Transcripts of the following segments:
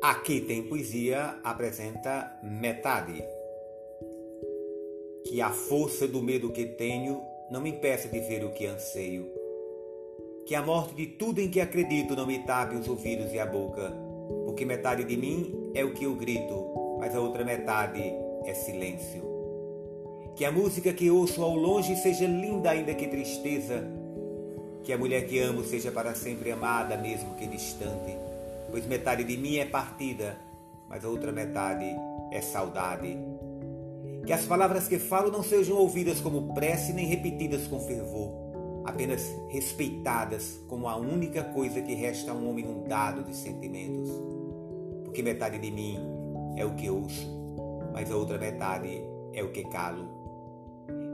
Aqui tem poesia apresenta metade. Que a força do medo que tenho não me impeça de ver o que anseio. Que a morte de tudo em que acredito não me tape os ouvidos e a boca, porque metade de mim é o que eu grito, mas a outra metade é silêncio. Que a música que ouço ao longe seja linda ainda que tristeza. Que a mulher que amo seja para sempre amada, mesmo que distante pois metade de mim é partida, mas a outra metade é saudade. Que as palavras que falo não sejam ouvidas como prece nem repetidas com fervor, apenas respeitadas como a única coisa que resta a um homem inundado de sentimentos. Porque metade de mim é o que ouço, mas a outra metade é o que calo.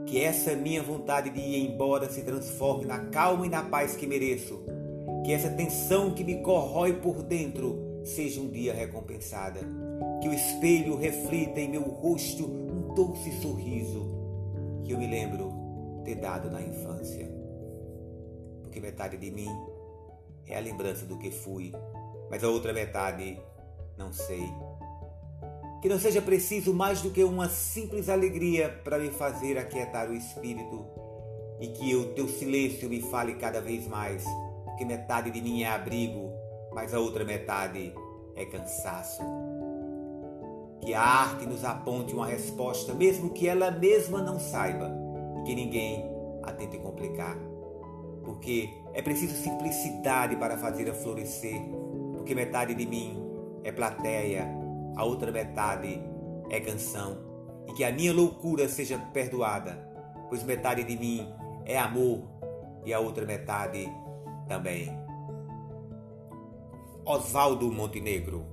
Que essa minha vontade de ir embora se transforme na calma e na paz que mereço que essa tensão que me corrói por dentro seja um dia recompensada. Que o espelho reflita em meu rosto um doce sorriso que eu me lembro ter dado na infância. Porque metade de mim é a lembrança do que fui, mas a outra metade não sei. Que não seja preciso mais do que uma simples alegria para me fazer aquietar o espírito e que o teu silêncio me fale cada vez mais que metade de mim é abrigo, mas a outra metade é cansaço. Que a arte nos aponte uma resposta, mesmo que ela mesma não saiba, e que ninguém a tente complicar. Porque é preciso simplicidade para fazer a florescer, porque metade de mim é plateia, a outra metade é canção, e que a minha loucura seja perdoada, pois metade de mim é amor e a outra metade também. Oswaldo Montenegro